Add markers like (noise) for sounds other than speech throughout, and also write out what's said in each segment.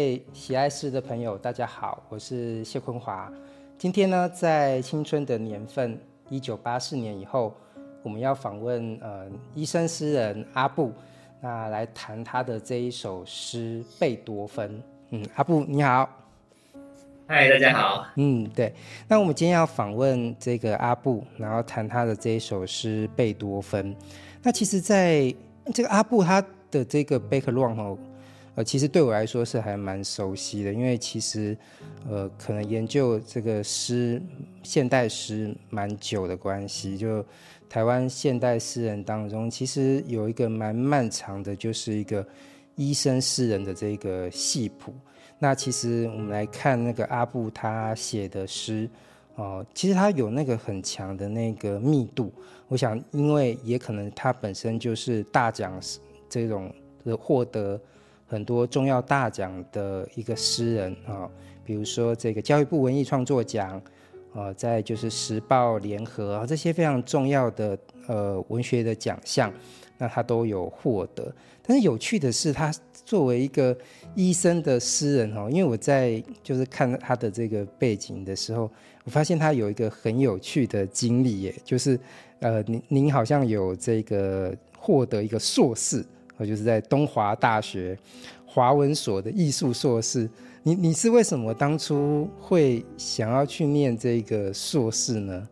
hey, 喜爱诗的朋友，大家好，我是谢坤华。今天呢，在青春的年份，一九八四年以后，我们要访问呃医生诗人阿布，那来谈他的这一首诗《贝多芬》。嗯，阿布你好。嗨，大家好。嗯，对。那我们今天要访问这个阿布，然后谈他的这一首诗《贝多芬》。那其实，在这个阿布他的这个贝克朗哦。呃，其实对我来说是还蛮熟悉的，因为其实，呃，可能研究这个诗，现代诗蛮久的关系，就台湾现代诗人当中，其实有一个蛮漫长的，就是一个医生诗人的这个系谱。那其实我们来看那个阿布他写的诗，哦、其实他有那个很强的那个密度。我想，因为也可能他本身就是大奖这种的获得。很多重要大奖的一个诗人啊，比如说这个教育部文艺创作奖，啊，再就是时报联合啊，这些非常重要的呃文学的奖项，那他都有获得。但是有趣的是，他作为一个医生的诗人哦，因为我在就是看他的这个背景的时候，我发现他有一个很有趣的经历耶，就是呃，您您好像有这个获得一个硕士。我就是在东华大学华文所的艺术硕士。你你是为什么当初会想要去念这个硕士呢？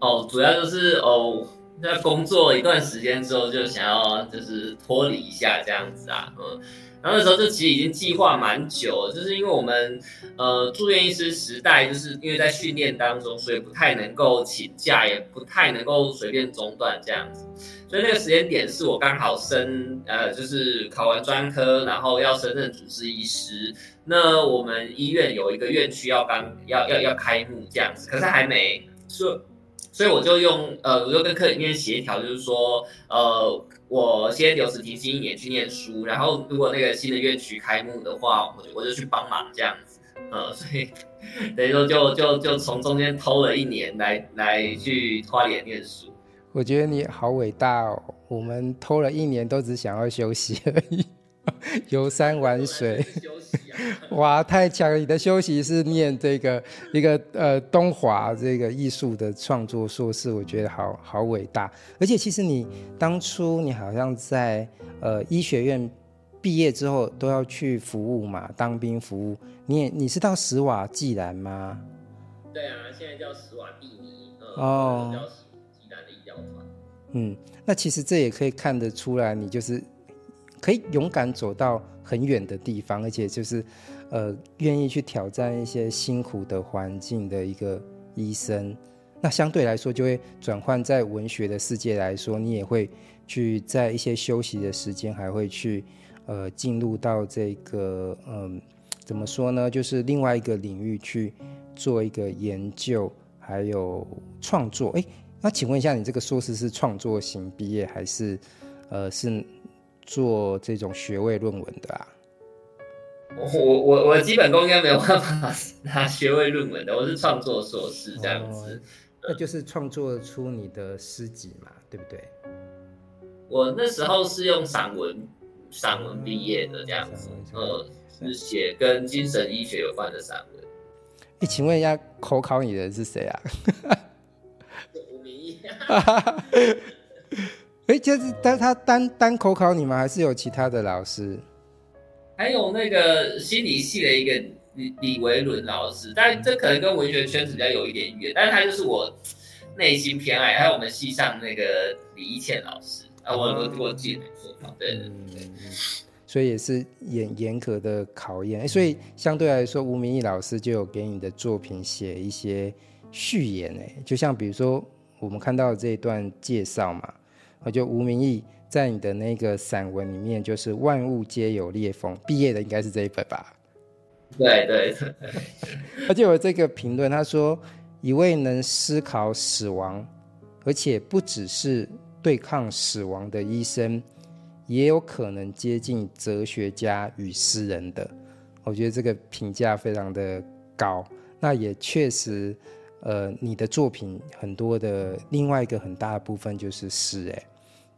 哦，主要就是哦，在工作一段时间之后，就想要就是脱离一下这样子啊，嗯。然后那时候就其实已经计划蛮久了，就是因为我们呃住院医师时代，就是因为在训练当中，所以不太能够请假，也不太能够随便中断这样子。所以那个时间点是我刚好升呃，就是考完专科，然后要升任主治医师。那我们医院有一个院区要刚要要要开幕这样子，可是还没，所以所以我就用呃，我就跟科里面协调，就是说呃。我先留职停薪一年去念书，然后如果那个新的院区开幕的话，我就我就去帮忙这样子，呃，所以等于说就就就从中间偷了一年来来去花莲念书。我觉得你好伟大哦，我们偷了一年都只想要休息而已。(laughs) 游山玩水，(laughs) (laughs) 哇，太强了！你的休息是念这个一个呃东华这个艺术的创作硕士，我觉得好好伟大。而且其实你当初你好像在呃医学院毕业之后都要去服务嘛，当兵服务。你也你是到史瓦济兰吗？对啊，现在叫史瓦蒂尼，嗯、哦，兰的医疗团。嗯，那其实这也可以看得出来，你就是。可以勇敢走到很远的地方，而且就是，呃，愿意去挑战一些辛苦的环境的一个医生。那相对来说，就会转换在文学的世界来说，你也会去在一些休息的时间，还会去，呃，进入到这个，嗯、怎么说呢？就是另外一个领域去做一个研究，还有创作。哎，那请问一下，你这个硕士是创作型毕业，还是，呃，是？做这种学位论文的啊，我我我基本功应该没有办法拿学位论文的，我是创作硕士这样子，哦，那就是创作出你的诗集嘛，对不对？我那时候是用散文散文毕业的这样子，呃，是写跟精神医学有关的散文。哎，请问一下，口考你的人是谁啊？吴明益。哎，就是单他单单口考你吗？还是有其他的老师？还有那个心理系的一个李李维伦老师，但这可能跟文学圈子比较有一点远，但是他就是我内心偏爱。还有我们系上那个李一倩老师啊，我我我记得没错，对对对，对，所以也是严严格的考验。所以相对来说，吴明义老师就有给你的作品写一些序言，哎，就像比如说我们看到这一段介绍嘛。我就吴明益在你的那个散文里面，就是万物皆有裂缝，毕业的应该是这一本吧？对对对。他就有这个评论，他说：一位能思考死亡，而且不只是对抗死亡的医生，也有可能接近哲学家与诗人的。我觉得这个评价非常的高。那也确实。呃，你的作品很多的另外一个很大的部分就是诗，哎，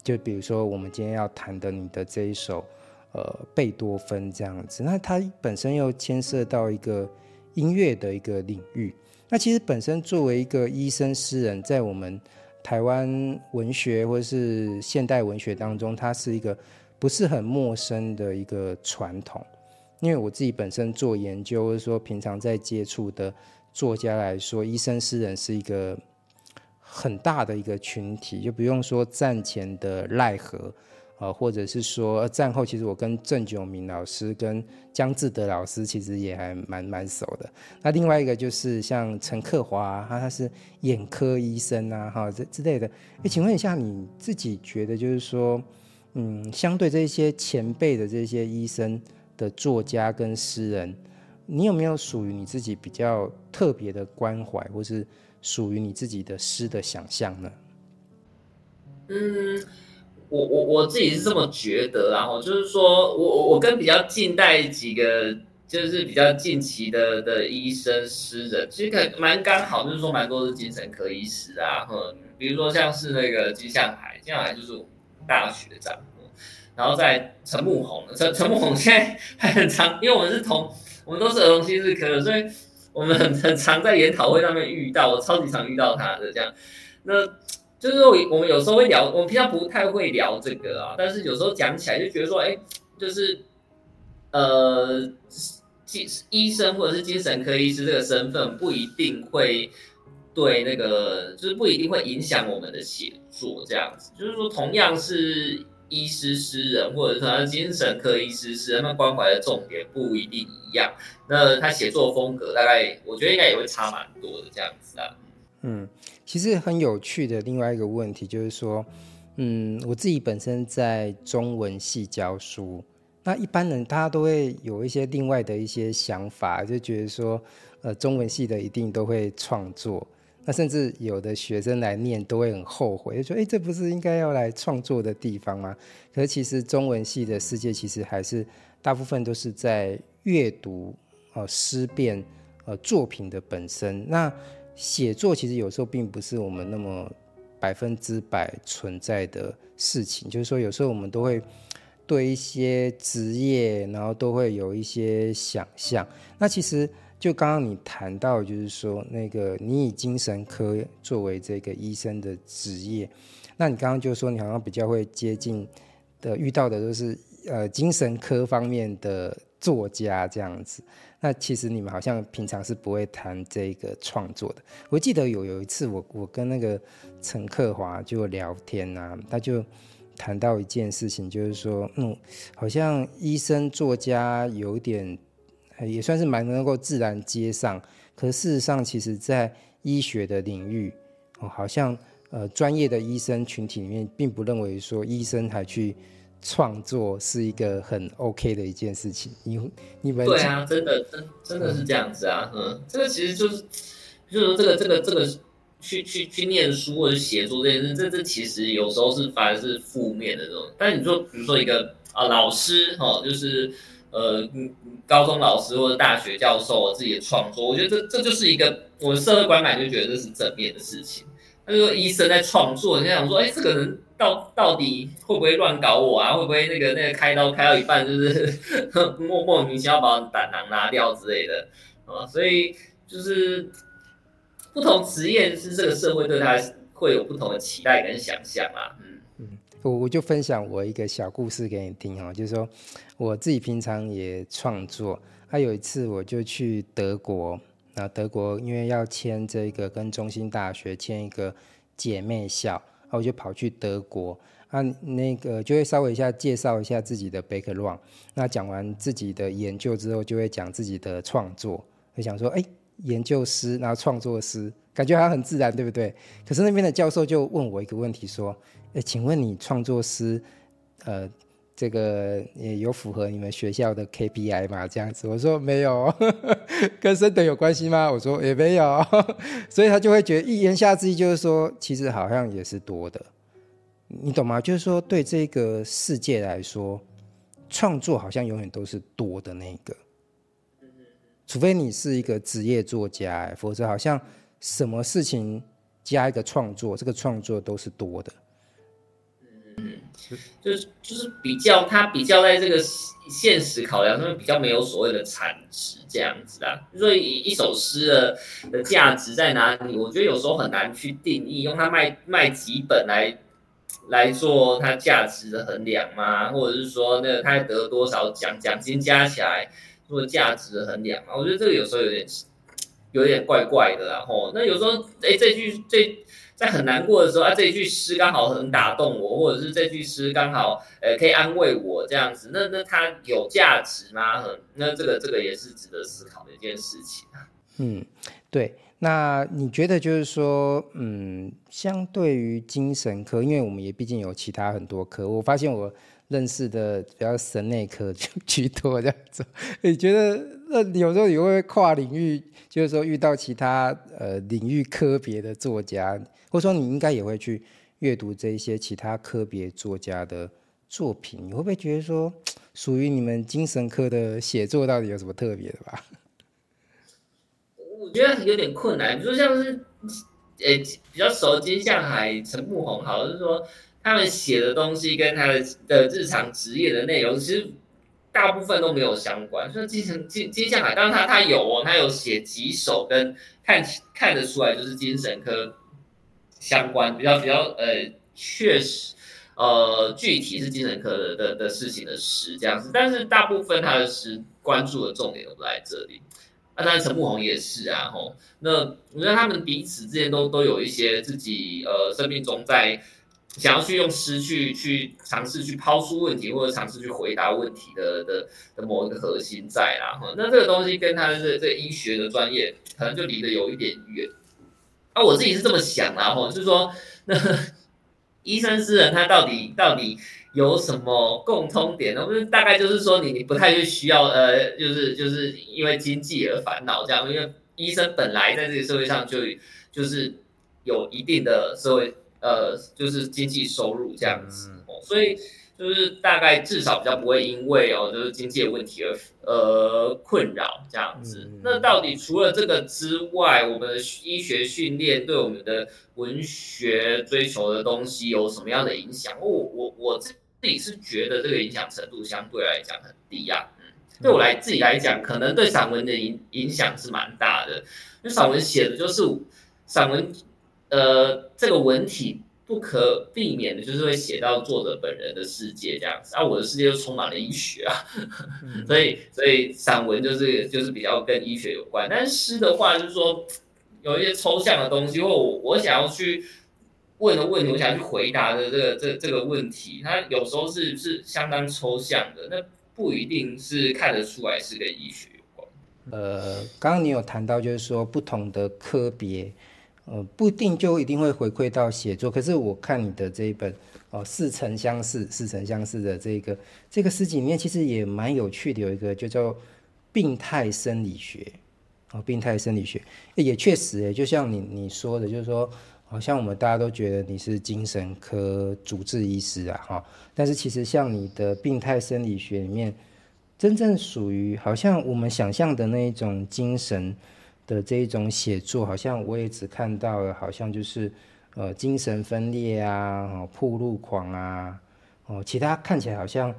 就比如说我们今天要谈的你的这一首，呃贝多芬这样子。那他本身又牵涉到一个音乐的一个领域。那其实本身作为一个医生诗人，在我们台湾文学或是现代文学当中，他是一个不是很陌生的一个传统。因为我自己本身做研究，或者说平常在接触的作家来说，医生诗人是一个很大的一个群体，就不用说战前的赖和。呃，或者是说战后，其实我跟郑九明老师、跟江志德老师其实也还蛮蛮熟的。那另外一个就是像陈克华，他他是眼科医生啊，哈这之类的。哎，请问一下，你自己觉得就是说，嗯，相对这些前辈的这些医生的作家跟诗人，你有没有属于你自己比较特别的关怀，或是属于你自己的诗的想象呢？嗯。我我我自己是这么觉得，然后就是说我我跟比较近代几个就是比较近期的的医生诗人，其实可蛮刚好，就是说蛮多是精神科医师啊，嗯，比如说像是那个金向海，金向海就是我大学长，然后在陈木红，陈陈木红现在还很常，因为我们是同我们都是儿童心智科的，所以我们很很常在研讨会上面遇到，我超级常遇到他的这样，那。就是说，我们有时候会聊，我们平常不太会聊这个啊，但是有时候讲起来就觉得说，哎，就是，呃，精医生或者是精神科医师这个身份不一定会对那个，就是不一定会影响我们的写作这样子。就是说，同样是医师诗人，或者是他精神科医师诗人，他关怀的重点不一定一样，那他写作风格大概我觉得应该也会差蛮多的这样子啊。嗯，其实很有趣的另外一个问题就是说，嗯，我自己本身在中文系教书，那一般人大家都会有一些另外的一些想法，就觉得说，呃，中文系的一定都会创作，甚至有的学生来念都会很后悔，就说，哎，这不是应该要来创作的地方吗？可是其实中文系的世界其实还是大部分都是在阅读，呃，思辨，呃，作品的本身那。写作其实有时候并不是我们那么百分之百存在的事情，就是说有时候我们都会对一些职业，然后都会有一些想象。那其实就刚刚你谈到，就是说那个你以精神科作为这个医生的职业，那你刚刚就说你好像比较会接近的遇到的都是呃精神科方面的作家这样子。那其实你们好像平常是不会谈这个创作的。我记得有有一次我，我跟那个陈克华就聊天啊，他就谈到一件事情，就是说，嗯，好像医生作家有点也算是蛮能够自然接上，可事实上，其实在医学的领域，哦，好像呃专业的医生群体里面，并不认为说医生还去。创作是一个很 OK 的一件事情，你你们对啊，真的真真的是这样子啊，嗯，这个其实就是就是说这个这个这个去去去念书或者写作这件事，这这其实有时候是反而是负面的这种。但你说比如说一个啊老师哈，就是呃高中老师或者大学教授自己的创作，我觉得这这就是一个我的社会观感就觉得这是正面的事情。他就说医生在创作，你想说哎这个人。到到底会不会乱搞我啊？会不会那个那个开刀开到一半就是 (laughs) 莫莫名其妙把我胆囊拿掉之类的啊？所以就是不同职业是这个社会对他会有不同的期待跟想象啊。嗯，我我就分享我一个小故事给你听哦，就是说我自己平常也创作，还、啊、有一次我就去德国，那德国因为要签这个跟中兴大学签一个姐妹校。然后我就跑去德国，啊，那个就会稍微一下介绍一下自己的 background。那讲完自己的研究之后，就会讲自己的创作。就想说，哎，研究师，然后创作师，感觉还很自然，对不对？可是那边的教授就问我一个问题，说，哎，请问你创作师，呃。这个也有符合你们学校的 KPI 吗？这样子，我说没有，(laughs) 跟升等有关系吗？我说也没有，(laughs) 所以他就会觉得一言下之意就是说，其实好像也是多的，你懂吗？就是说，对这个世界来说，创作好像永远都是多的那个，除非你是一个职业作家，否则好像什么事情加一个创作，这个创作都是多的。就是就是比较它比较在这个现实考量上面比较没有所谓的产值这样子啊。所以一首诗的的价值在哪里？我觉得有时候很难去定义，用它卖卖几本来来做它价值的衡量吗？或者是说那个它得多少奖奖金加起来做价值的衡量吗？我觉得这个有时候有点有点怪怪的，然后那有时候哎这句这。在很难过的时候啊，这句诗刚好很打动我，或者是这句诗刚好呃可以安慰我这样子，那那它有价值吗？那这个这个也是值得思考的一件事情。嗯，对。那你觉得就是说，嗯，相对于精神科，因为我们也毕竟有其他很多科，我发现我认识的比较神内科就居多这样子。(laughs) 你觉得那有时候也会跨领域，就是说遇到其他呃领域科别的作家？或者说你应该也会去阅读这些其他科别作家的作品，你会不会觉得说，属于你们精神科的写作到底有什么特别的吧？我觉得有点困难，比如说像是，诶，比较熟金相海、陈慕宏，好，像是说他们写的东西跟他的的日常职业的内容，其实大部分都没有相关。说金神金金相海，当然他他有哦，他有写几首跟看看得出来就是精神科。相关比较比较呃，确实呃，具体是精神科的的的事情的诗这样子，但是大部分他的诗关注的重点都在这里。啊，当然陈慕红也是啊，吼，那我觉得他们彼此之间都都有一些自己呃生命中在想要去用诗去去尝试去抛出问题或者尝试去回答问题的的的某一个核心在啦，哈，那这个东西跟他的这这医学的专业可能就离得有一点远。啊，我自己是这么想的哈，就是说，那医生诗人他到底到底有什么共通点呢？不是大概就是说，你你不太去需要呃，就是就是因为经济而烦恼这样，因为医生本来在这个社会上就就是有一定的社会呃，就是经济收入这样子哦，所以。就是大概至少比较不会因为哦，就是经济的问题而呃困扰这样子。那到底除了这个之外，我们的医学训练对我们的文学追求的东西有什么样的影响？我我我自己是觉得这个影响程度相对来讲很低啊。嗯，对我来自己来讲，可能对散文的影影响是蛮大的，因为散文写的就是散文，呃，这个文体。不可避免的就是会写到作者本人的世界这样子啊，我的世界就充满了医学啊，(laughs) 所以所以散文就是就是比较跟医学有关，但是诗的话就是说有一些抽象的东西，或我我想要去问的问题，我想要去回答的这个这这个问题，它有时候是是相当抽象的，那不一定是看得出来是跟医学有关。呃，刚刚你有谈到就是说不同的科别。呃，不一定就一定会回馈到写作，可是我看你的这一本哦，《似曾相识》，似曾相识的这个这个诗集里面，其实也蛮有趣的，有一个就叫病态生理学哦，病态生理学也确实诶，就像你你说的，就是说，好像我们大家都觉得你是精神科主治医师啊，哈，但是其实像你的病态生理学里面，真正属于好像我们想象的那一种精神。的这一种写作，好像我也只看到了，好像就是呃精神分裂啊，哦，铺路狂啊，哦，其他看起来好像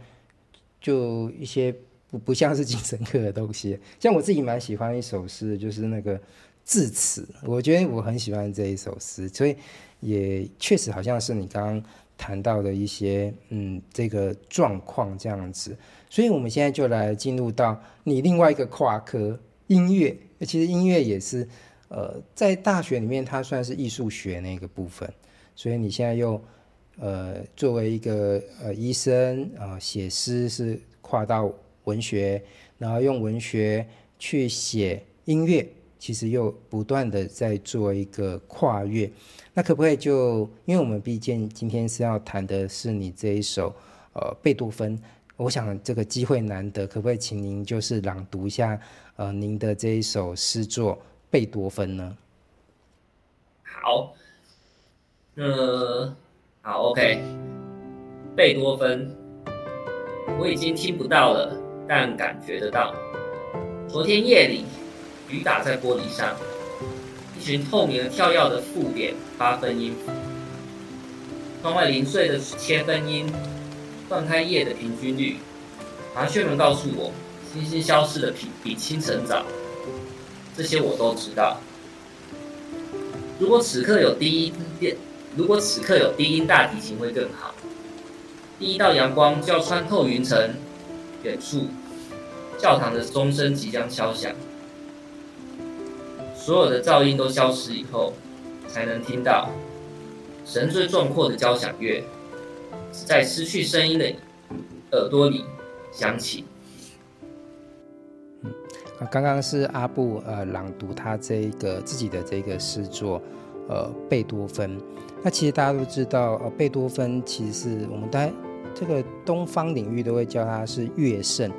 就一些不不像是精神科的东西。像我自己蛮喜欢一首诗，就是那个至此，我觉得我很喜欢这一首诗，所以也确实好像是你刚刚谈到的一些嗯这个状况这样子。所以我们现在就来进入到你另外一个跨科音乐。其实音乐也是，呃，在大学里面它算是艺术学那个部分，所以你现在又，呃，作为一个呃医生啊，写诗是跨到文学，然后用文学去写音乐，其实又不断的在做一个跨越。那可不可以就，因为我们毕竟今天是要谈的是你这一首呃贝多芬，我想这个机会难得，可不可以请您就是朗读一下？呃，您的这一首诗作《贝多芬》呢？好，呃，好，OK，贝多芬，我已经听不到了，但感觉得到。昨天夜里，雨打在玻璃上，一群透明的跳跃的复点八分音，窗外零碎的切分音。断开叶的平均率。麻雀们告诉我，星星消失的比比清晨早。这些我都知道。如果此刻有低音电，如果此刻有低音大提琴会更好。第一道阳光就要穿透云层，远处教堂的钟声即将敲响，所有的噪音都消失以后，才能听到神最壮阔的交响乐，在失去声音的耳朵里响起。啊，刚刚是阿布呃朗读他这个自己的这个诗作，呃贝多芬。那其实大家都知道，呃贝多芬其实是我们大家。这个东方领域都会叫他是乐圣，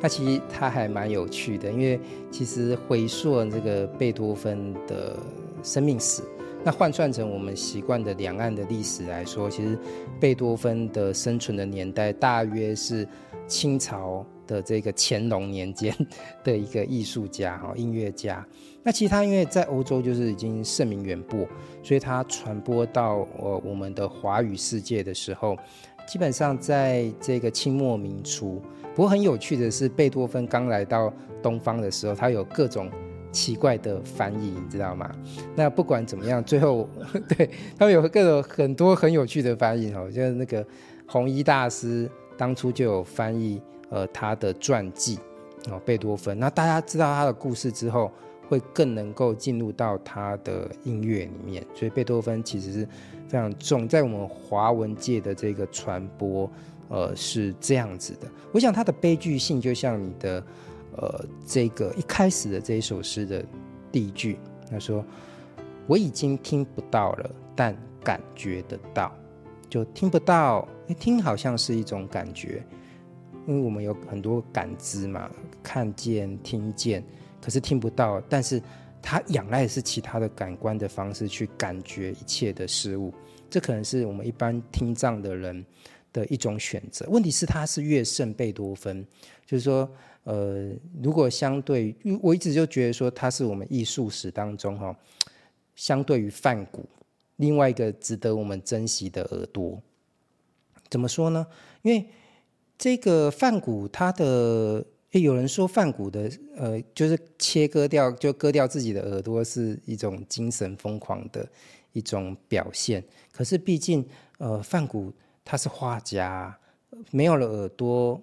那其实他还蛮有趣的，因为其实回溯这个贝多芬的生命史，那换算成我们习惯的两岸的历史来说，其实贝多芬的生存的年代大约是清朝的这个乾隆年间 (laughs) 的一个艺术家哈音乐家。那其实他因为在欧洲就是已经盛名远播，所以他传播到呃我们的华语世界的时候。基本上在这个清末民初，不过很有趣的是，贝多芬刚来到东方的时候，他有各种奇怪的翻译，你知道吗？那不管怎么样，最后 (laughs) 对他们有各种很多很有趣的翻译哦，就是那个红衣大师当初就有翻译呃他的传记哦，贝多芬。那大家知道他的故事之后，会更能够进入到他的音乐里面，所以贝多芬其实是。非常重，在我们华文界的这个传播，呃，是这样子的。我想他的悲剧性，就像你的，呃，这个一开始的这一首诗的第一句，他说：“我已经听不到了，但感觉得到。”就听不到，哎，听好像是一种感觉，因为我们有很多感知嘛，看见、听见，可是听不到，但是。他仰赖是其他的感官的方式去感觉一切的事物，这可能是我们一般听障的人的一种选择。问题是他是乐圣贝多芬，就是说，呃，如果相对，我一直就觉得说它是我们艺术史当中哈，相对于梵谷，另外一个值得我们珍惜的耳朵。怎么说呢？因为这个梵谷他的。有人说梵谷的呃，就是切割掉，就割掉自己的耳朵，是一种精神疯狂的一种表现。可是毕竟呃，梵谷他是画家，没有了耳朵，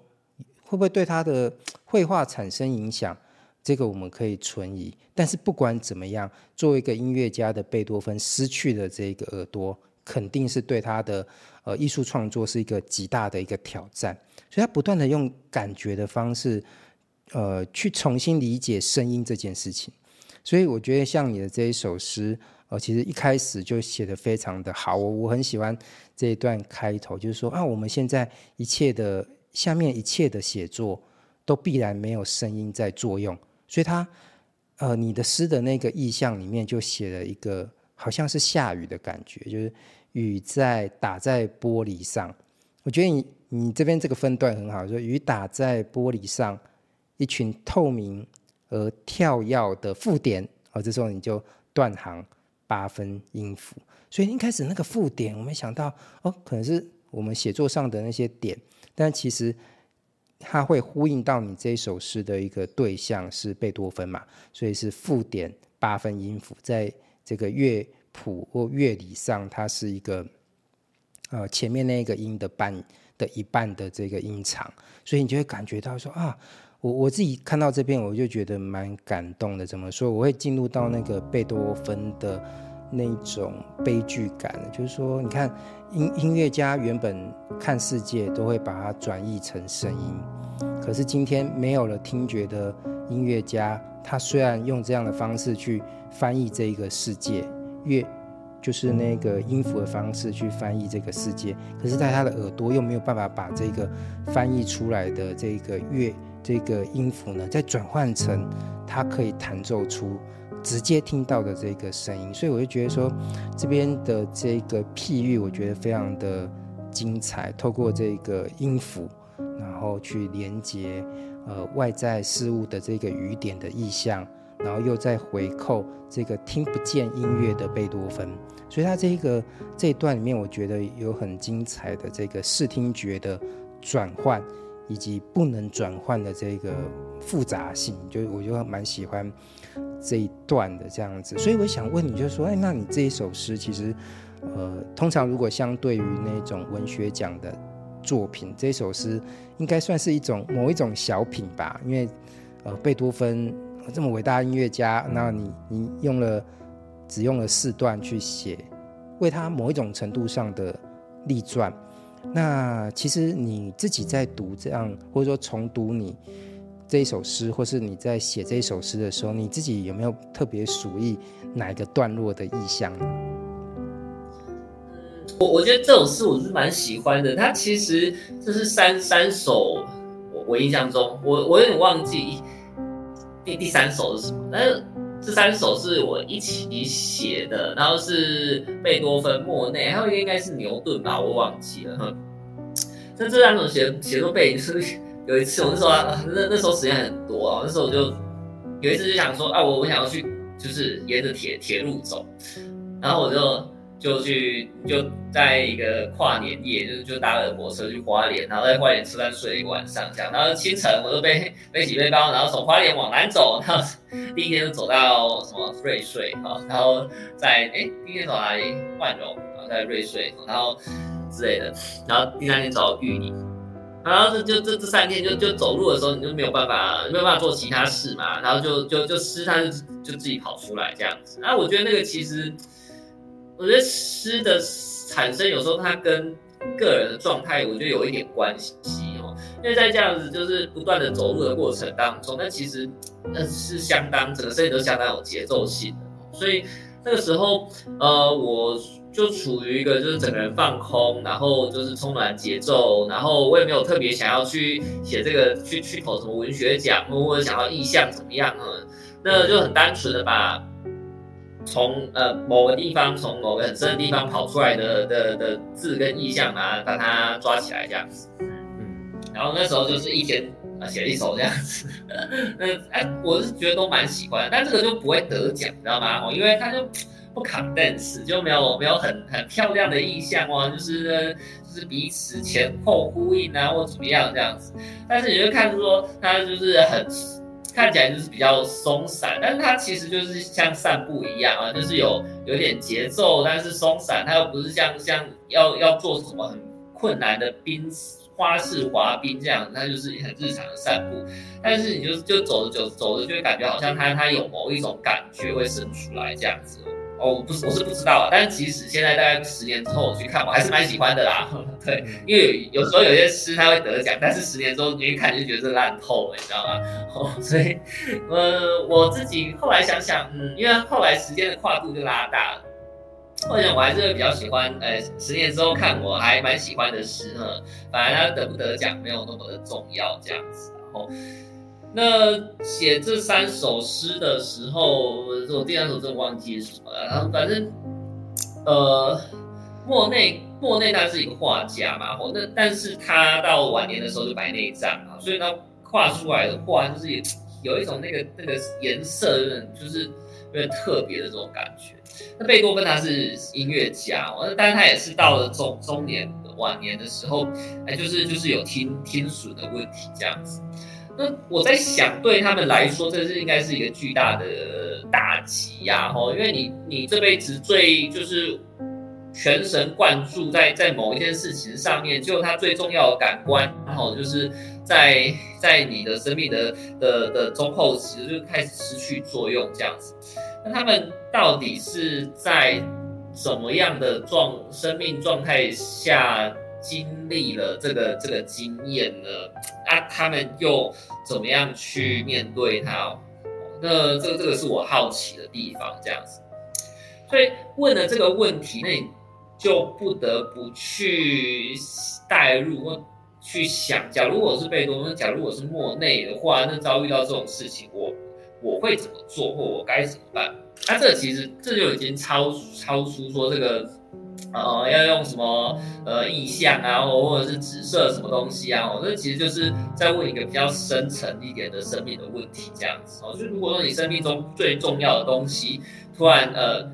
会不会对他的 (tsk) 绘画产生影响？这个我们可以存疑。但是不管怎么样，作为一个音乐家的贝多芬，失去了这个耳朵，肯定是对他的呃艺术创作是一个极大的一个挑战。所以他不断的用感觉的方式。呃，去重新理解声音这件事情，所以我觉得像你的这一首诗，呃，其实一开始就写的非常的好，我我很喜欢这一段开头，就是说啊，我们现在一切的下面一切的写作都必然没有声音在作用，所以他呃，你的诗的那个意象里面就写了一个好像是下雨的感觉，就是雨在打在玻璃上，我觉得你你这边这个分段很好，说雨打在玻璃上。一群透明而跳跃的附点，哦，这时候你就断行八分音符。所以一开始那个附点，我没想到哦，可能是我们写作上的那些点，但其实它会呼应到你这首诗的一个对象是贝多芬嘛，所以是附点八分音符，在这个乐谱或乐理上，它是一个呃前面那个音的半的一半的这个音长，所以你就会感觉到说啊。我我自己看到这边，我就觉得蛮感动的。怎么说？我会进入到那个贝多芬的那种悲剧感，就是说，你看音音乐家原本看世界都会把它转译成声音，可是今天没有了听觉的音乐家，他虽然用这样的方式去翻译这一个世界，乐就是那个音符的方式去翻译这个世界，可是在他的耳朵又没有办法把这个翻译出来的这个乐。这个音符呢，再转换成它可以弹奏出直接听到的这个声音，所以我就觉得说，这边的这个譬喻，我觉得非常的精彩。透过这个音符，然后去连接呃外在事物的这个雨点的意象，然后又再回扣这个听不见音乐的贝多芬，所以它这个这一段里面，我觉得有很精彩的这个视听觉的。转换以及不能转换的这个复杂性，就我就蛮喜欢这一段的这样子。所以我想问你，就是说，哎，那你这一首诗其实，呃，通常如果相对于那种文学奖的作品，这首诗应该算是一种某一种小品吧？因为，呃，贝多芬这么伟大的音乐家，那你你用了只用了四段去写，为他某一种程度上的立传。那其实你自己在读这样，或者说重读你这一首诗，或是你在写这一首诗的时候，你自己有没有特别属意哪一个段落的意象？我我觉得这首诗我是蛮喜欢的，它其实就是三三首，我我印象中，我我有点忘记第第三首是什么，但是这三首是我一起写的，然后是贝多芬、莫内，还有一个应该是牛顿吧，我忘记了。哼，那这三种写写作背景是 (laughs) 有一次，我那时候啊，那那时候时间很多啊，那时候我就有一次就想说啊，我我想要去就是沿着铁铁路走，然后我就。就去就在一个跨年夜，就就搭了火车去花莲，然后在花莲吃饭睡了一个晚上，这样，然后清晨我就背背起背包，然后从花莲往南走，然后第一天就走到什么瑞穗哈，然后在哎第一天走哪里？万荣，然后在瑞穗，然后之类的，然后第三天走到玉里，然后这就这这三天就就走路的时候你就没有办法没有办法做其他事嘛，然后就就就湿它就就自己跑出来这样子，然后我觉得那个其实。我觉得湿的产生有时候它跟个人的状态，我觉得有一点关系哦。因为在这样子就是不断的走路的过程当中，那其实那是相当整个身体都相当有节奏性的。所以那个时候，呃，我就处于一个就是整个人放空，然后就是充满节奏，然后我也没有特别想要去写这个去去投什么文学奖，或者想要意象怎么样啊？那就很单纯的把。从呃某个地方，从某个很深的地方跑出来的的的字跟意象啊，把它抓起来这样子，嗯，然后那时候就是一天啊写一首这样子，(laughs) 那哎我是觉得都蛮喜欢，但这个就不会得奖，你知道吗？哦，因为他就不 condense，就没有没有很很漂亮的意象哦，就是就是彼此前后呼应啊，或怎么样这样子，但是你就看出说它就是很。看起来就是比较松散，但是它其实就是像散步一样啊，就是有有点节奏，但是松散，它又不是像像要要做什么很困难的冰花式滑冰这样，它就是很日常的散步。但是你就就走着走着走着，就会感觉好像它它有某一种感觉会生出来这样子。哦，不是，我是不知道啊。但是即使现在大概十年之后我去看，我还是蛮喜欢的啦。(laughs) 对，因为有时候有些诗它会得奖，但是十年之后你一看就觉得是烂透了，你知道吗？哦，所以呃，我自己后来想想，嗯，因为后来时间的跨度就拉大了，或者我还是会比较喜欢，呃，十年之后看我还蛮喜欢的诗呢，反而他得不得奖没有那么的重要，这样子，然后。那写这三首诗的时候，我第三首真的忘记什么了。然后反正，呃，莫内莫内他是一个画家嘛，那但是他到晚年的时候就白内障啊，所以他画出来的画就是也有一种那个那个颜色，就是有点特别的这种感觉。那贝多芬他是音乐家，那但是他也是到了中中年晚年的时候，哎，就是就是有听听损的问题这样子。那我在想，对他们来说，这是应该是一个巨大的打击呀，吼，因为你你这辈子最就是全神贯注在在某一件事情上面，就他最重要的感官，然后就是在在你的生命的的的中后期就开始失去作用这样子。那他们到底是在怎么样的状生命状态下？经历了这个这个经验呢，啊，他们又怎么样去面对它？那这个这个是我好奇的地方，这样子。所以问了这个问题，那你就不得不去带入或去想，假如我是贝多芬，假如我是莫内的话，那遭遇到这种事情，我我会怎么做，或我该怎么办？那、这其实这就已经超超出说这个。呃，要用什么呃意象啊，或或者是指涉什么东西啊？哦，这其实就是在问一个比较深层一点的生命的问题，这样子哦。就如果说你生命中最重要的东西突然呃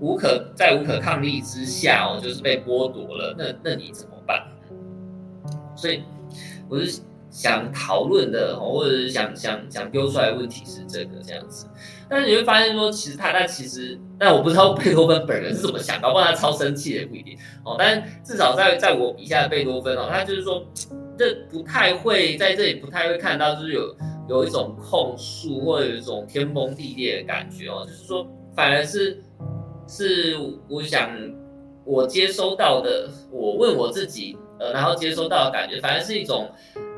无可在无可抗力之下哦，就是被剥夺了，那那你怎么办？所以我是想讨论的，或者是想想想丢出来的问题是这个这样子。但是你会发现说，其实他他其实，但我不知道贝多芬本人是怎么想，搞不好他超生气也不一定哦。但至少在在我笔下的贝多芬哦，他就是说，这不太会在这里不太会看到，就是有有一种控诉或者有一种天崩地裂的感觉哦，就是说反而是是我想我接收到的，我问我自己，呃，然后接收到的感觉，反而是一种。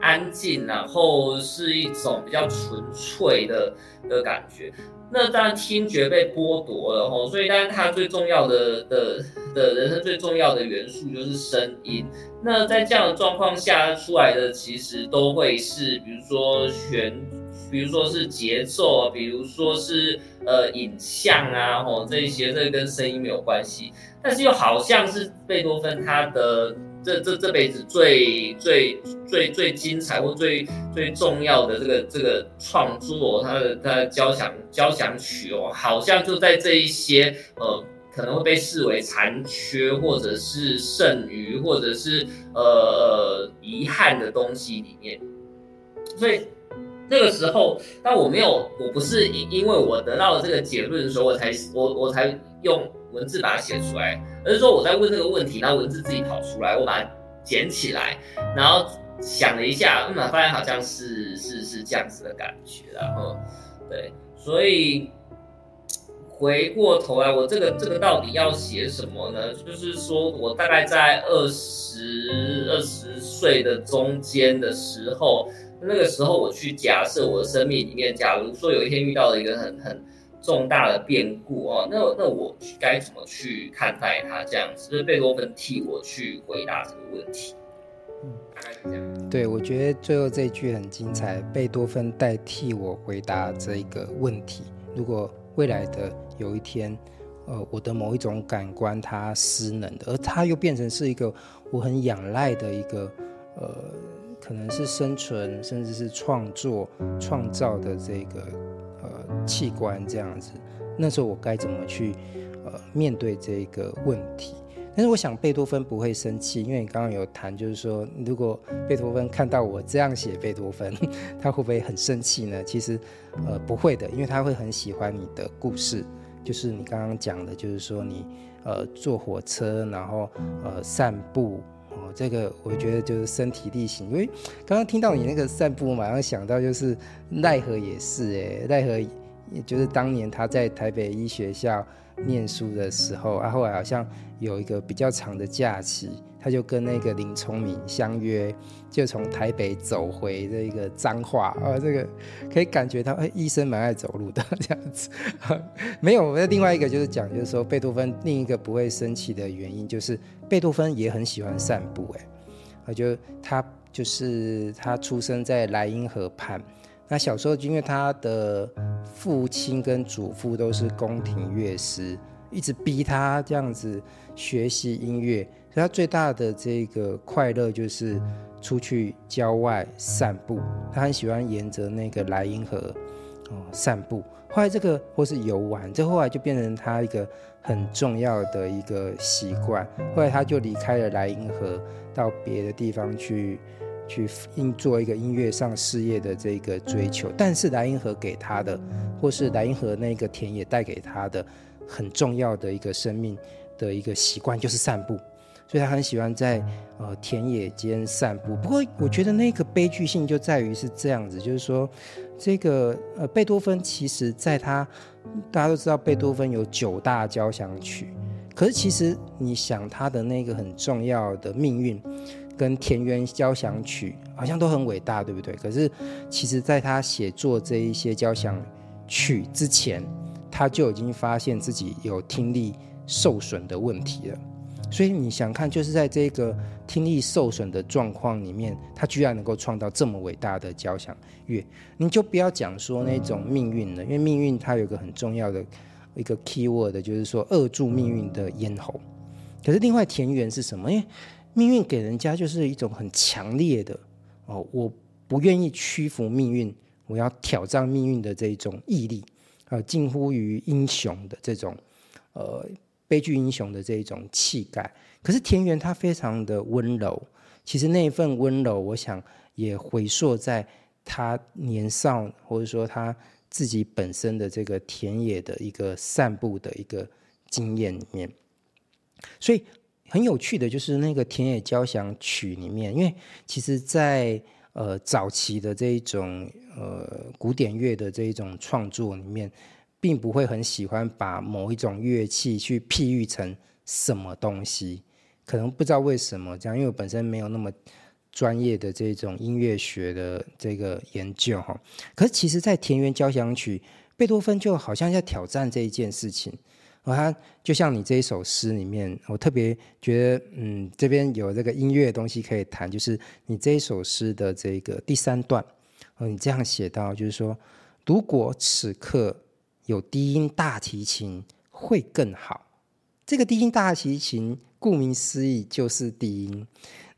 安静，然后是一种比较纯粹的的感觉。那当然听觉被剥夺了吼，所以当然他最重要的的的人生最重要的元素就是声音。那在这样的状况下出来的，其实都会是，比如说旋，比如说是节奏，比如说是呃影像啊，吼这一些，这跟声音没有关系，但是又好像是贝多芬他的。这这这辈子最最最最精彩或最最重要的这个这个创作，他的他的交响交响曲哦，好像就在这一些呃可能会被视为残缺或者是剩余或者是呃遗憾的东西里面，所以那个时候，但我没有，我不是因因为我得到了这个结论的时候，我才我我才用文字把它写出来。而是说我在问这个问题，然后文字自己跑出来，我把它捡起来，然后想了一下，嗯，发现好像是是是这样子的感觉，然后对，所以回过头来，我这个这个到底要写什么呢？就是说我大概在二十二十岁的中间的时候，那个时候我去假设我的生命里面，假如说有一天遇到了一个很很。重大的变故哦，那那我该怎么去看待它？这样子，就是贝多芬替我去回答这个问题。嗯，大概是这样。对，我觉得最后这一句很精彩，贝多芬代替我回答这一个问题。如果未来的有一天，呃，我的某一种感官它失能的，而它又变成是一个我很仰赖的一个，呃，可能是生存甚至是创作创造的这个。器官这样子，那时候我该怎么去呃面对这个问题？但是我想贝多芬不会生气，因为你刚刚有谈，就是说如果贝多芬看到我这样写贝多芬，(laughs) 他会不会很生气呢？其实呃不会的，因为他会很喜欢你的故事，就是你刚刚讲的，就是说你呃坐火车，然后呃散步。哦，这个我觉得就是身体力行，因为刚刚听到你那个散步，马上想到就是奈何也是哎，奈何也就是当年他在台北医学校念书的时候，啊，后来好像有一个比较长的假期，他就跟那个林聪明相约，就从台北走回这个彰化啊，这个可以感觉到哎，医生蛮爱走路的 (laughs) 这样子。(laughs) 没有，那另外一个就是讲，就是说贝多芬另一个不会生气的原因就是。贝多芬也很喜欢散步，哎，我就他就是他出生在莱茵河畔，那小时候因为他的父亲跟祖父都是宫廷乐师，一直逼他这样子学习音乐，所以他最大的这个快乐就是出去郊外散步，他很喜欢沿着那个莱茵河哦散步，后来这个或是游玩，这后来就变成他一个。很重要的一个习惯，后来他就离开了莱茵河，到别的地方去，去音做一个音乐上事业的这个追求。但是莱茵河给他的，或是莱茵河那个田野带给他的，很重要的一个生命的一个习惯就是散步，所以他很喜欢在呃田野间散步。不过我觉得那个悲剧性就在于是这样子，就是说这个呃贝多芬其实在他。大家都知道贝多芬有九大交响曲，可是其实你想他的那个很重要的命运，跟田园交响曲好像都很伟大，对不对？可是其实在他写作这一些交响曲之前，他就已经发现自己有听力受损的问题了。所以你想看，就是在这个听力受损的状况里面，他居然能够创造这么伟大的交响乐，你就不要讲说那种命运了，因为命运它有一个很重要的一个 key word，就是说扼住命运的咽喉。可是另外田园是什么？因为命运给人家就是一种很强烈的哦，我不愿意屈服命运，我要挑战命运的这种毅力啊，近乎于英雄的这种呃。悲剧英雄的这一种气概，可是田园它非常的温柔，其实那一份温柔，我想也回溯在他年少，或者说他自己本身的这个田野的一个散步的一个经验里面。所以很有趣的就是那个田野交响曲里面，因为其实在，呃早期的这一种呃古典乐的这一种创作里面，并不会很喜欢把某一种乐器去譬喻成什么东西。可能不知道为什么这样，因为我本身没有那么专业的这种音乐学的这个研究哈。可是其实，在田园交响曲，贝多芬就好像在挑战这一件事情。而他就像你这一首诗里面，我特别觉得，嗯，这边有这个音乐的东西可以谈，就是你这一首诗的这个第三段，哦，你这样写到，就是说，如果此刻有低音大提琴会更好。这个低音大提琴。顾名思义就是低音，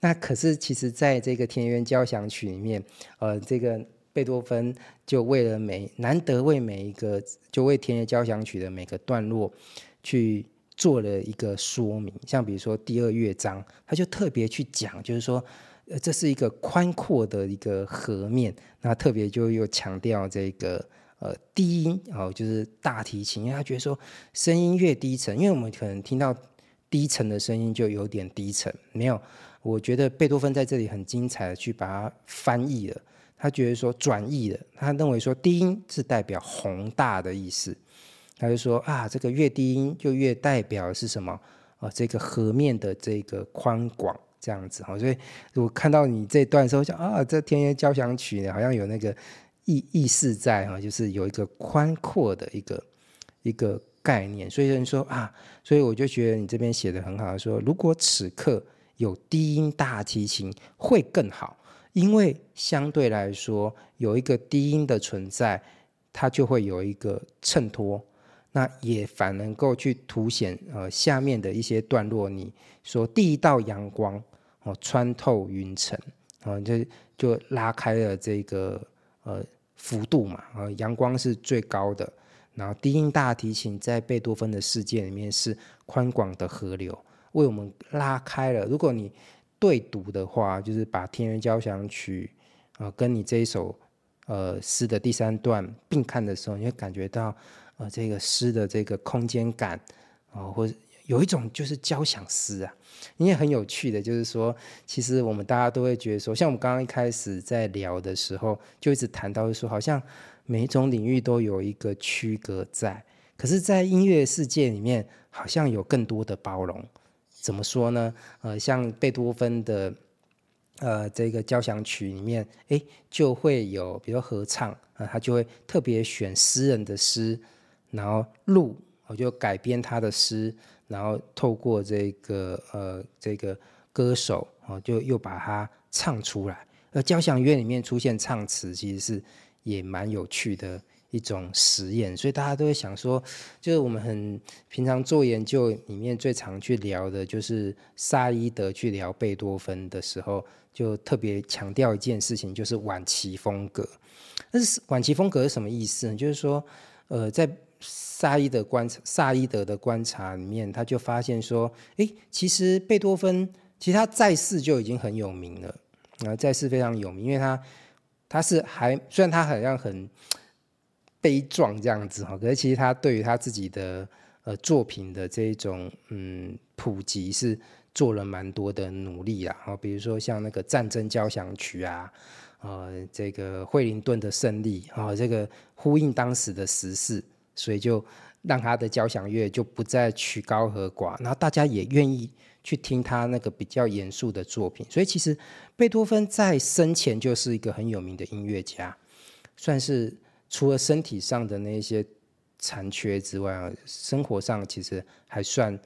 那可是其实在这个田园交响曲里面，呃，这个贝多芬就为了每难得为每一个就为田园交响曲的每个段落去做了一个说明，像比如说第二乐章，他就特别去讲，就是说，呃，这是一个宽阔的一个河面，那特别就又强调这个呃低音哦，就是大提琴，因为他觉得说声音越低沉，因为我们可能听到。低沉的声音就有点低沉，没有。我觉得贝多芬在这里很精彩的去把它翻译了。他觉得说转译了，他认为说低音是代表宏大的意思。他就说啊，这个越低音就越代表是什么啊？这个河面的这个宽广这样子哈。所以我看到你这段时候，想啊，这田园交响曲，好像有那个意意思在哈，就是有一个宽阔的一个一个。概念，所以人说啊，所以我就觉得你这边写的很好，说如果此刻有低音大提琴会更好，因为相对来说有一个低音的存在，它就会有一个衬托，那也反能够去凸显呃下面的一些段落。你说第一道阳光哦穿透云层，啊，就就拉开了这个呃幅度嘛，啊，阳光是最高的。然后低音大提琴在贝多芬的世界里面是宽广的河流，为我们拉开了。如果你对读的话，就是把田园交响曲、呃、跟你这一首呃诗的第三段并看的时候，你会感觉到呃这个诗的这个空间感啊、或者有一种就是交响诗啊。因为很有趣的，就是说，其实我们大家都会觉得说，像我们刚刚一开始在聊的时候，就一直谈到说，好像。每一种领域都有一个区隔在，可是，在音乐世界里面，好像有更多的包容。怎么说呢？呃，像贝多芬的呃这个交响曲里面，哎，就会有，比如合唱啊，他就会特别选诗人的诗，然后录，我就改编他的诗，然后透过这个呃这个歌手哦，就又把它唱出来。而交响乐里面出现唱词，其实是。也蛮有趣的一种实验，所以大家都会想说，就是我们很平常做研究里面最常去聊的，就是萨伊德去聊贝多芬的时候，就特别强调一件事情，就是晚期风格。但是晚期风格是什么意思呢？就是说，呃，在萨伊德观察，萨伊德的观察里面，他就发现说，诶，其实贝多芬其实他在世就已经很有名了，啊，在世非常有名，因为他。他是还虽然他好像很悲壮这样子哈，可是其实他对于他自己的呃作品的这种嗯普及是做了蛮多的努力啦。比如说像那个战争交响曲啊，呃，这个惠灵顿的胜利啊，这个呼应当时的时事，所以就让他的交响乐就不再曲高和寡，然后大家也愿意。去听他那个比较严肃的作品，所以其实贝多芬在生前就是一个很有名的音乐家，算是除了身体上的那些残缺之外，生活上其实还算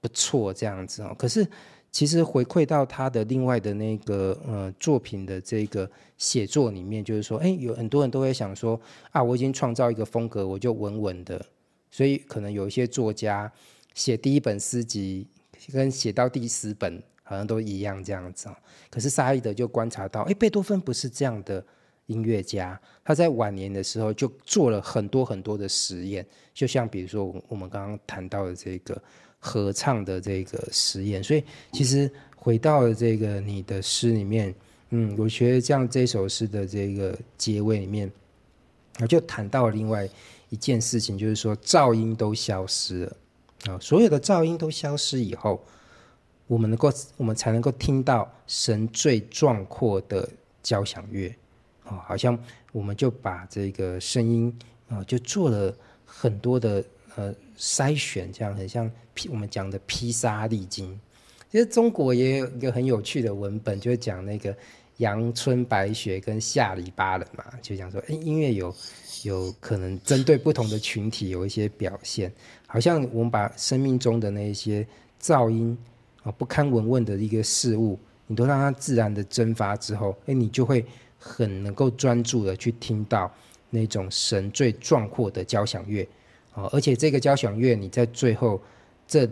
不错这样子哦。可是其实回馈到他的另外的那个呃作品的这个写作里面，就是说，哎，有很多人都会想说啊，我已经创造一个风格，我就稳稳的，所以可能有一些作家写第一本诗集。跟写到第十本好像都一样这样子啊，可是沙伊德就观察到，哎，贝多芬不是这样的音乐家，他在晚年的时候就做了很多很多的实验，就像比如说我们刚刚谈到的这个合唱的这个实验。所以其实回到了这个你的诗里面，嗯，我觉得这样这首诗的这个结尾里面，我就谈到了另外一件事情，就是说噪音都消失了啊，所有的噪音都消失以后，我们能够我们才能够听到神最壮阔的交响乐啊，好像我们就把这个声音啊，就做了很多的呃筛选，这样很像我们讲的披沙礫金。其实中国也有一个很有趣的文本，就是讲那个阳春白雪跟下里巴人嘛，就讲说，哎，音乐有有可能针对不同的群体有一些表现，好像我们把生命中的那些噪音啊，不堪闻问的一个事物，你都让它自然的蒸发之后，哎，你就会很能够专注的去听到那种神最壮阔的交响乐啊，而且这个交响乐你在最后这。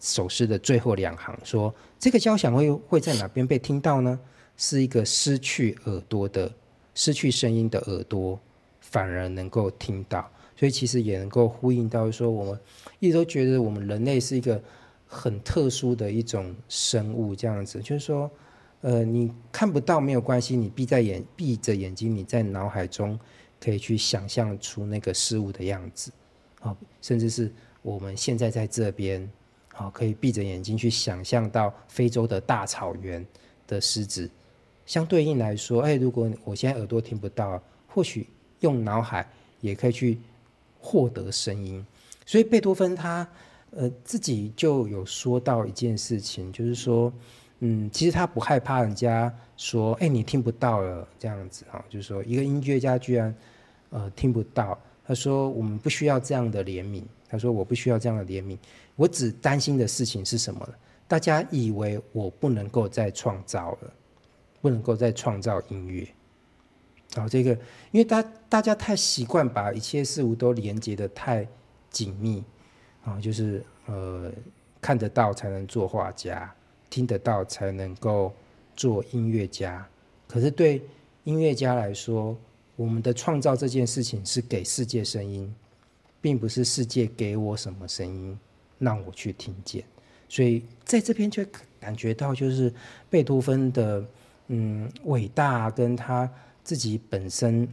首诗的最后两行说：“这个交响会会在哪边被听到呢？是一个失去耳朵的、失去声音的耳朵，反而能够听到。所以其实也能够呼应到说，我们一直都觉得我们人类是一个很特殊的一种生物，这样子就是说，呃，你看不到没有关系，你闭在眼闭着眼睛，你在脑海中可以去想象出那个事物的样子，啊，甚至是我们现在在这边。”好，可以闭着眼睛去想象到非洲的大草原的狮子。相对应来说，哎，如果我现在耳朵听不到，或许用脑海也可以去获得声音。所以贝多芬他呃自己就有说到一件事情，就是说，嗯，其实他不害怕人家说，哎，你听不到了这样子哈，就是说一个音乐家居然呃听不到。他说我们不需要这样的怜悯。他说我不需要这样的怜悯。我只担心的事情是什么呢？大家以为我不能够再创造了，不能够再创造音乐。然后这个，因为大大家太习惯把一切事物都连接得太紧密啊，就是呃看得到才能做画家，听得到才能够做音乐家。可是对音乐家来说，我们的创造这件事情是给世界声音，并不是世界给我什么声音。让我去听见，所以在这边就感觉到，就是贝多芬的嗯伟大，跟他自己本身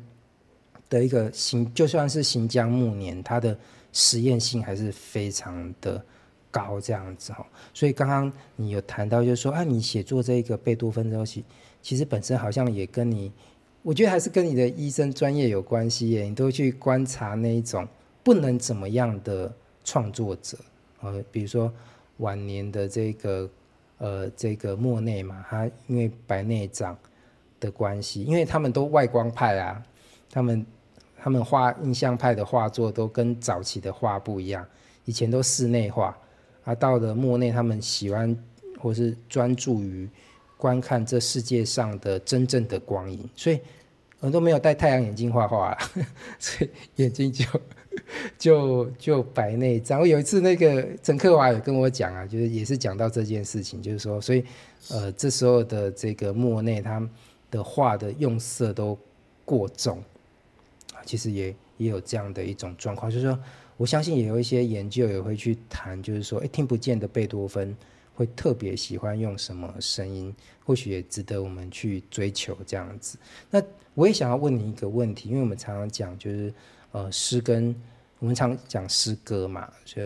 的一个行，就算是行将暮年，他的实验性还是非常的高，这样子哈。所以刚刚你有谈到，就是说啊，你写作这个贝多芬的东西，其实本身好像也跟你，我觉得还是跟你的医生专业有关系耶。你都去观察那一种不能怎么样的创作者。呃，比如说晚年的这个呃这个莫内嘛，他因为白内障的关系，因为他们都外光派啊，他们他们画印象派的画作都跟早期的画不一样，以前都室内画，啊到了莫内他们喜欢或是专注于观看这世界上的真正的光影，所以我都没有戴太阳眼镜画画，(laughs) 所以眼睛就。就就白内障，我有一次那个陈克华也跟我讲啊，就是也是讲到这件事情，就是说，所以呃，这时候的这个莫内他的画的用色都过重啊，其实也也有这样的一种状况，就是说，我相信也有一些研究也会去谈，就是说，哎，听不见的贝多芬会特别喜欢用什么声音，或许也值得我们去追求这样子。那我也想要问你一个问题，因为我们常常讲就是。呃，诗跟我们常讲诗歌嘛，就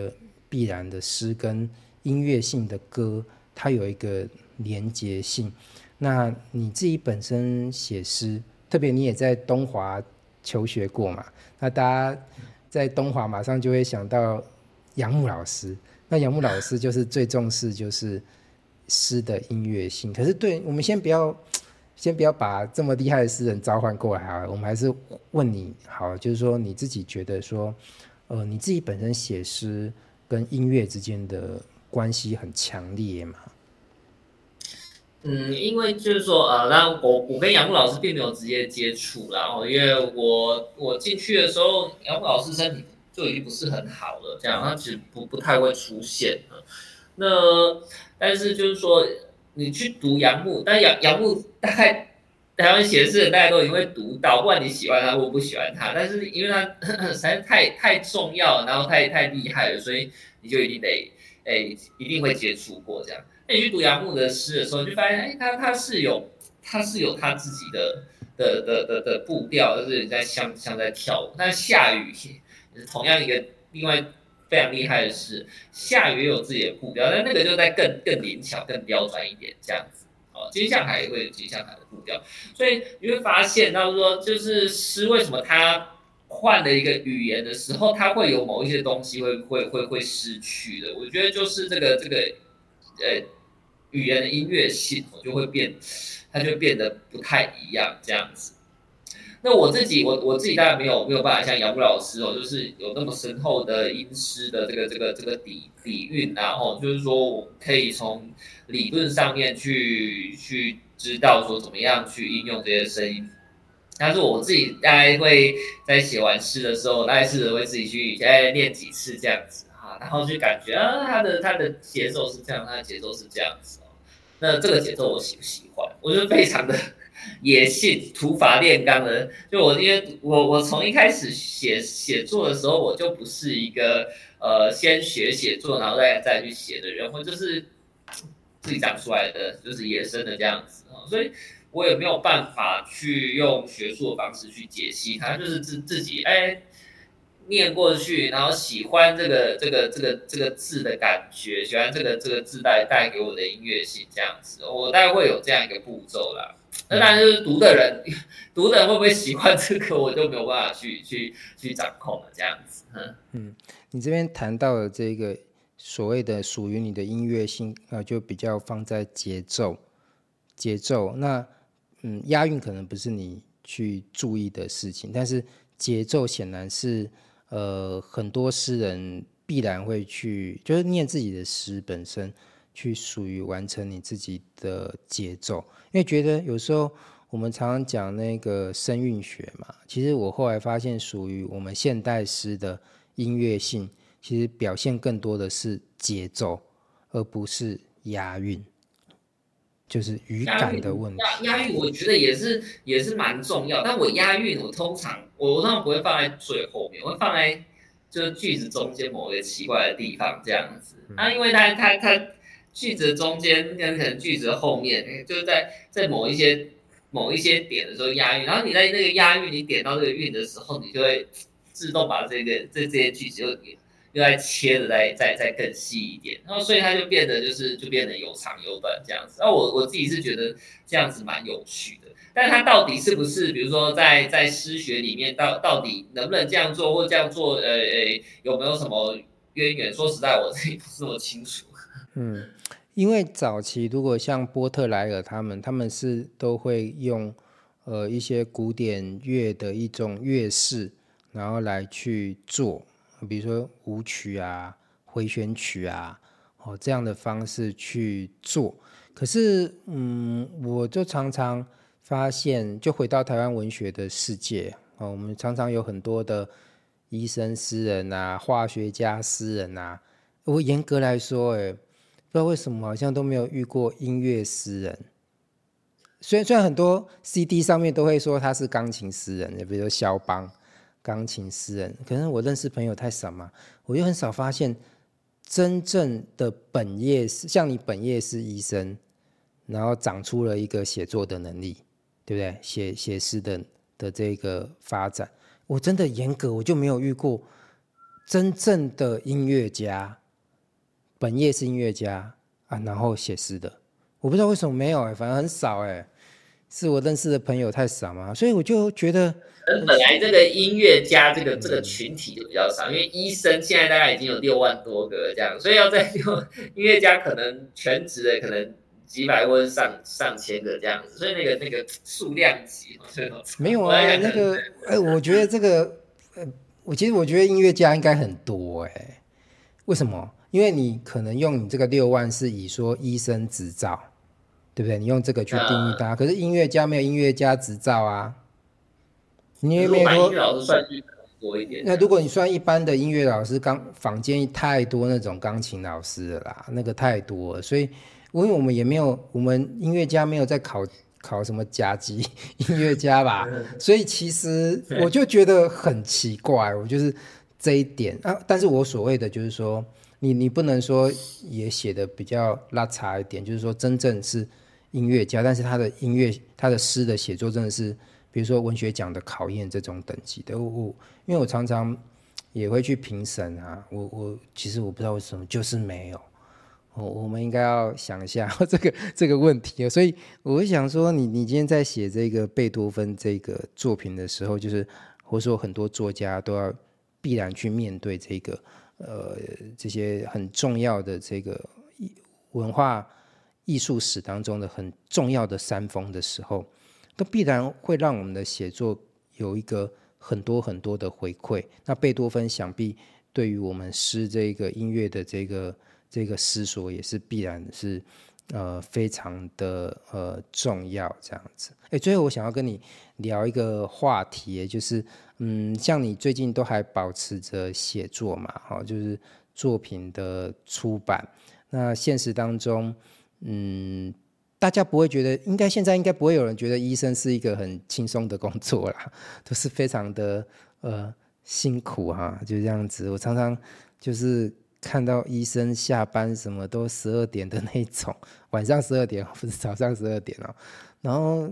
必然的诗跟音乐性的歌，它有一个连结性。那你自己本身写诗，特别你也在东华求学过嘛？那大家在东华马上就会想到杨牧老师。那杨牧老师就是最重视就是诗的音乐性。可是对我们先不要。先不要把这么厉害的诗人召唤过来啊！我们还是问你好，就是说你自己觉得说，呃，你自己本身写诗跟音乐之间的关系很强烈吗？嗯，因为就是说，呃，那我我跟杨牧老师并没有直接接触啦，然后因为我我进去的时候，杨牧老师身体就已经不是很好了，这样他其实不不太会出现。那但是就是说。你去读杨牧，但杨杨牧大概台湾写诗的大家都已经会读到，不管你喜欢他或不喜欢他，但是因为他 (clears throat) 实在太太重要，然后太太厉害了，所以你就一定得哎，一定会接触过这样。那你去读杨牧的诗的时候，你就发现，哎，他他是有，他是有他自己的的的的的步调，就是在像像在跳舞。但是夏宇也是同样一个另外非常厉害的是，夏雨也有自己的步调，但那个就在更更灵巧、更刁钻一点这样子。哦，金向海也会有金向海的步调，所以你会发现，他们说就是诗为什么他换了一个语言的时候，他会有某一些东西会会会会失去的。我觉得就是这个这个呃语言的音乐性，我就会变，它就变得不太一样这样子。那我自己，我我自己当然没有没有办法像杨牧老师哦，就是有那么深厚的音诗的这个这个这个底底蕴，然后就是说我可以从理论上面去去知道说怎么样去应用这些声音。但是我自己大概会在写完诗的时候，大概试着会自己去再练几次这样子哈，然后就感觉啊，它的它的节奏是这样，它的节奏是这样子。那这个节奏我喜不喜欢？我觉得非常的。野性土法炼钢的，就我因为我我从一开始写写作的时候，我就不是一个呃先学写作然后再再去写的人，我就是自己长出来的，就是野生的这样子啊，所以我也没有办法去用学术的方式去解析它，就是自自己哎念过去，然后喜欢这个这个这个这个字的感觉，喜欢这个这个字带带给我的音乐性这样子，我大概会有这样一个步骤啦。那当然就是读的人，(laughs) 读的人会不会喜欢这个，我就没有办法去去去掌控了。这样子，嗯，你这边谈到的这个所谓的属于你的音乐性啊，就比较放在节奏，节奏。那嗯，押韵可能不是你去注意的事情，但是节奏显然是呃很多诗人必然会去，就是念自己的诗本身。去属于完成你自己的节奏，因为觉得有时候我们常常讲那个声韵学嘛，其实我后来发现，属于我们现代诗的音乐性，其实表现更多的是节奏，而不是押韵，就是语感的问题。押韵我觉得也是也是蛮重要，但我押韵我通常我通常不会放在最后面，我会放在就是句子中间某一个奇怪的地方这样子。那、因为它它它。它句子中间跟可能句子的后面，就是在在某一些某一些点的时候押韵，然后你在那个押韵，你点到这个韵的时候，你就会自动把这个这这些句子又又在切的再再再更细一点，然后所以它就变得就是就变得有长有短这样子。那我我自己是觉得这样子蛮有趣的，但它到底是不是，比如说在在诗学里面到到底能不能这样做或这样做，呃呃有没有什么渊源？说实在，我自己不是那么清楚。嗯。因为早期如果像波特莱尔他们，他们是都会用呃一些古典乐的一种乐式，然后来去做，比如说舞曲啊、回旋曲啊，哦这样的方式去做。可是嗯，我就常常发现，就回到台湾文学的世界哦，我们常常有很多的医生诗人啊、化学家诗人啊，我严格来说，诶。不知道为什么好像都没有遇过音乐诗人，虽然虽然很多 CD 上面都会说他是钢琴诗人，比如说肖邦钢琴诗人，可是我认识朋友太少嘛，我又很少发现真正的本业是像你本业是医生，然后长出了一个写作的能力，对不对？写写诗的的这个发展，我真的严格我就没有遇过真正的音乐家。本业是音乐家啊，然后写诗的，我不知道为什么没有哎、反正很少哎、是我认识的朋友太少嘛，所以我就觉得，本来这个音乐家这个这个群体就比较少，因为医生现在大概已经有六万多个这样，所以要在六音乐家可能全职的可能几百或者上上千个这样子，所以那个那个数量级 (laughs) 没有啊，那个哎，我觉得这个呃，我其实我觉得音乐家应该很多哎、欸，为什么？因为你可能用你这个六万是以说医生执照，对不对？你用这个去定义它。可是音乐家没有音乐家执照啊。你也没有说。那如果你算一般的音乐老师，刚坊间太多那种钢琴老师了啦，那个太多了。所以，因为我们也没有，我们音乐家没有在考考什么甲级 (laughs) 音乐家吧？所以其实我就觉得很奇怪，我就是这一点啊。但是我所谓的就是说。你你不能说也写的比较拉差一点，就是说真正是音乐家，但是他的音乐他的诗的写作真的是，比如说文学奖的考验这种等级的。我我因为我常常也会去评审啊，我我其实我不知道为什么就是没有。我我们应该要想一下这个这个问题，所以我想说你，你你今天在写这个贝多芬这个作品的时候，就是或者说很多作家都要必然去面对这个呃这些很重要的这个文化艺术史当中的很重要的山峰的时候，都必然会让我们的写作有一个很多很多的回馈。那贝多芬想必对于我们诗这个音乐的这个。这个思索也是必然是，呃，非常的呃重要这样子。哎，最后我想要跟你聊一个话题，就是，嗯，像你最近都还保持着写作嘛，哈，就是作品的出版。那现实当中，嗯，大家不会觉得，应该现在应该不会有人觉得医生是一个很轻松的工作啦，(laughs) 都是非常的呃辛苦哈，就这样子。我常常就是。看到医生下班什么都十二点的那种，(laughs) 晚上十二点 (laughs) 不是早上十二点哦。然后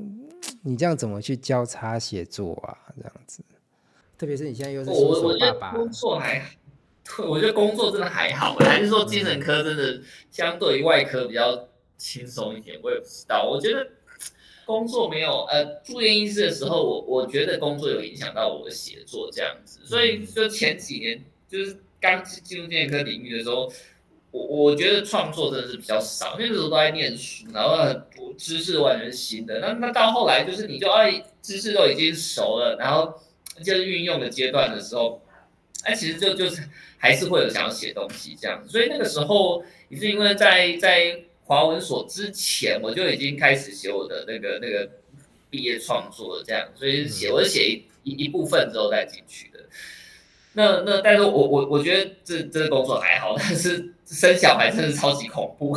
你这样怎么去交叉写作啊？这样子，特别是你现在又是新手爸爸，工作还，我觉得工作真的还好，还是说精神科真的相对于外科比较轻松一点？我也不知道。我觉得工作没有呃住院医师的时候，我我觉得工作有影响到我的写作这样子，所以就前几年就是。刚进入精神科领域的时候，我我觉得创作真的是比较少，那个时候都在念书，然后很多知识完全是新的。那那到后来就是你就哎知识都已经熟了，然后就是运用的阶段的时候，哎其实就就是还是会有想要写东西这样。所以那个时候也是因为在在华文所之前，我就已经开始写我的那个那个毕业创作了这样，所以写我是写一一一部分之后再进去的。那那，但是我我我觉得这这个工作还好，(laughs) 但是生小孩真的超级恐怖，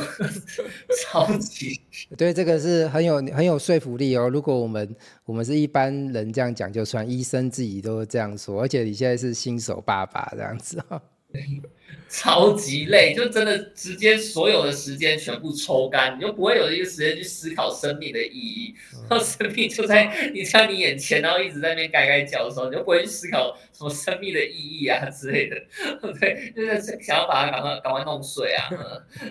(laughs) 超级。(laughs) 对，这个是很有很有说服力哦。如果我们我们是一般人这样讲就算，医生自己都这样说，而且你现在是新手爸爸这样子哈。(laughs) 超级累，就真的直接所有的时间全部抽干，你就不会有一个时间去思考生命的意义。然后生命就在你在你眼前，然后一直在那边改改叫的时候，你就不会去思考什么生命的意义啊之类的。(laughs) 对，就是想要把它赶快赶快弄碎啊。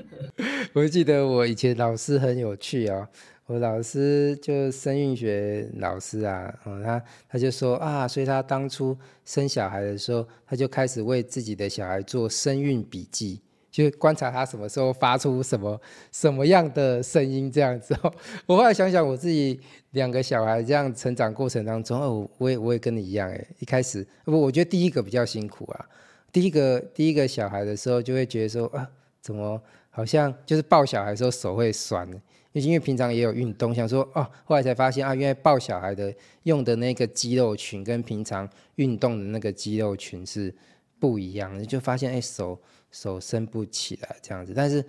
(laughs) 我记得我以前老师很有趣哦。我老师就生育学老师啊，嗯，他他就说啊，所以他当初生小孩的时候，他就开始为自己的小孩做生孕笔记，就观察他什么时候发出什么什么样的声音这样子。(laughs) 我后来想想，我自己两个小孩这样成长过程当中，哦，我也我也跟你一样，哎，一开始不，我觉得第一个比较辛苦啊，第一个第一个小孩的时候，就会觉得说啊，怎么好像就是抱小孩的时候手会酸。因为平常也有运动，想说哦，后来才发现啊，原来抱小孩的用的那个肌肉群跟平常运动的那个肌肉群是不一样的，就发现哎，手手伸不起来这样子。但是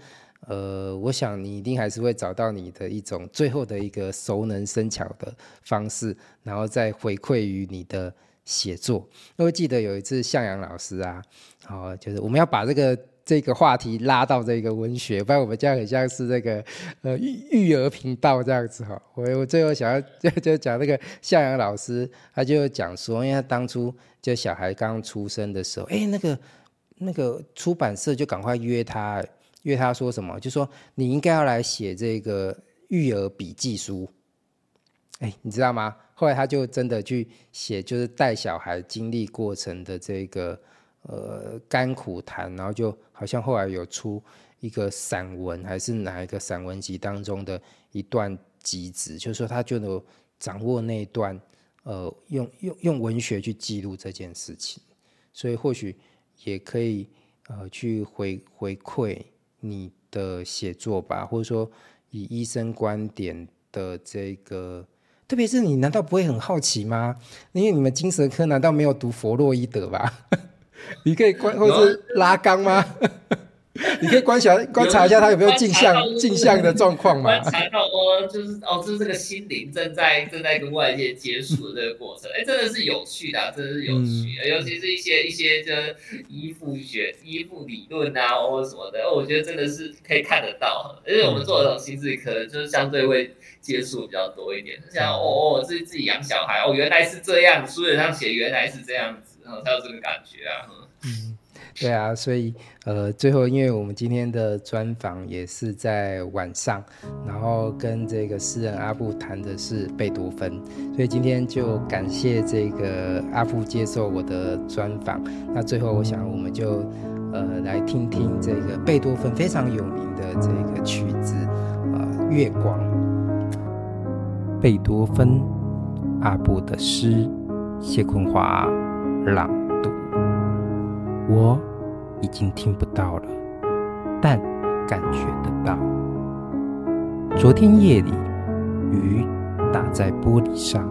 呃，我想你一定还是会找到你的一种最后的一个熟能生巧的方式，然后再回馈于你的写作。我会记得有一次向阳老师啊，哦，就是我们要把这个。这个话题拉到这个文学，不然我们这样很像是那个呃育育儿频道这样子哈。我我最后想要就 (laughs) 就讲那个向阳老师，他就讲说，因为他当初就小孩刚出生的时候，哎，那个那个出版社就赶快约他，约他说什么，就说你应该要来写这个育儿笔记书。哎，你知道吗？后来他就真的去写，就是带小孩经历过程的这个。呃，甘苦谈，然后就好像后来有出一个散文，还是哪一个散文集当中的一段集子，就是说他就能掌握那一段，呃，用用用文学去记录这件事情，所以或许也可以呃去回回馈你的写作吧，或者说以医生观点的这个，特别是你难道不会很好奇吗？因为你们精神科难道没有读弗洛伊德吧？你可以观或是拉缸吗？(laughs) 你可以观察观察一下他有没有镜像镜像的状况嘛？观察到哦，就是哦，就是这个心灵正在正在跟外界接触的这个过程，哎，真的是有趣的，真的是有趣。的，嗯、尤其是一些一些就依附学、依附理论啊，或者什么的，我觉得真的是可以看得到。而且我们做这种心智可能就是相对会接触比较多一点，像哦哦，自己自己养小孩哦，原来是这样，书本上写原来是这样子，然后才有这个感觉啊。嗯，对啊，所以呃，最后因为我们今天的专访也是在晚上，然后跟这个诗人阿布谈的是贝多芬，所以今天就感谢这个阿布接受我的专访。那最后我想我们就呃来听听这个贝多芬非常有名的这个曲子呃《月光》。贝多芬阿布的诗，谢坤华朗读。我已经听不到了，但感觉得到。昨天夜里，雨打在玻璃上，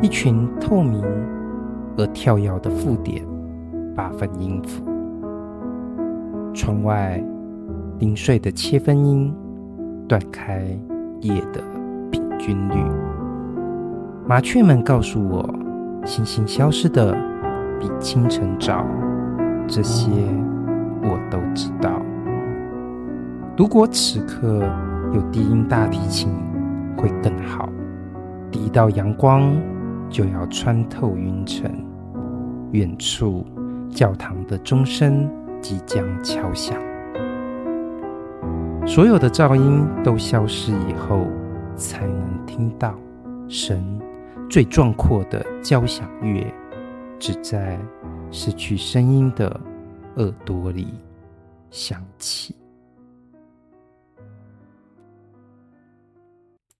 一群透明而跳跃的附点，八分音符。窗外零碎的切分音，断开夜的平均律。麻雀们告诉我，星星消失的。比清晨早，这些我都知道。如果此刻有低音大提琴，会更好。第一道阳光就要穿透云层，远处教堂的钟声即将敲响。所有的噪音都消失以后，才能听到神最壮阔的交响乐。只在失去声音的耳朵里响起。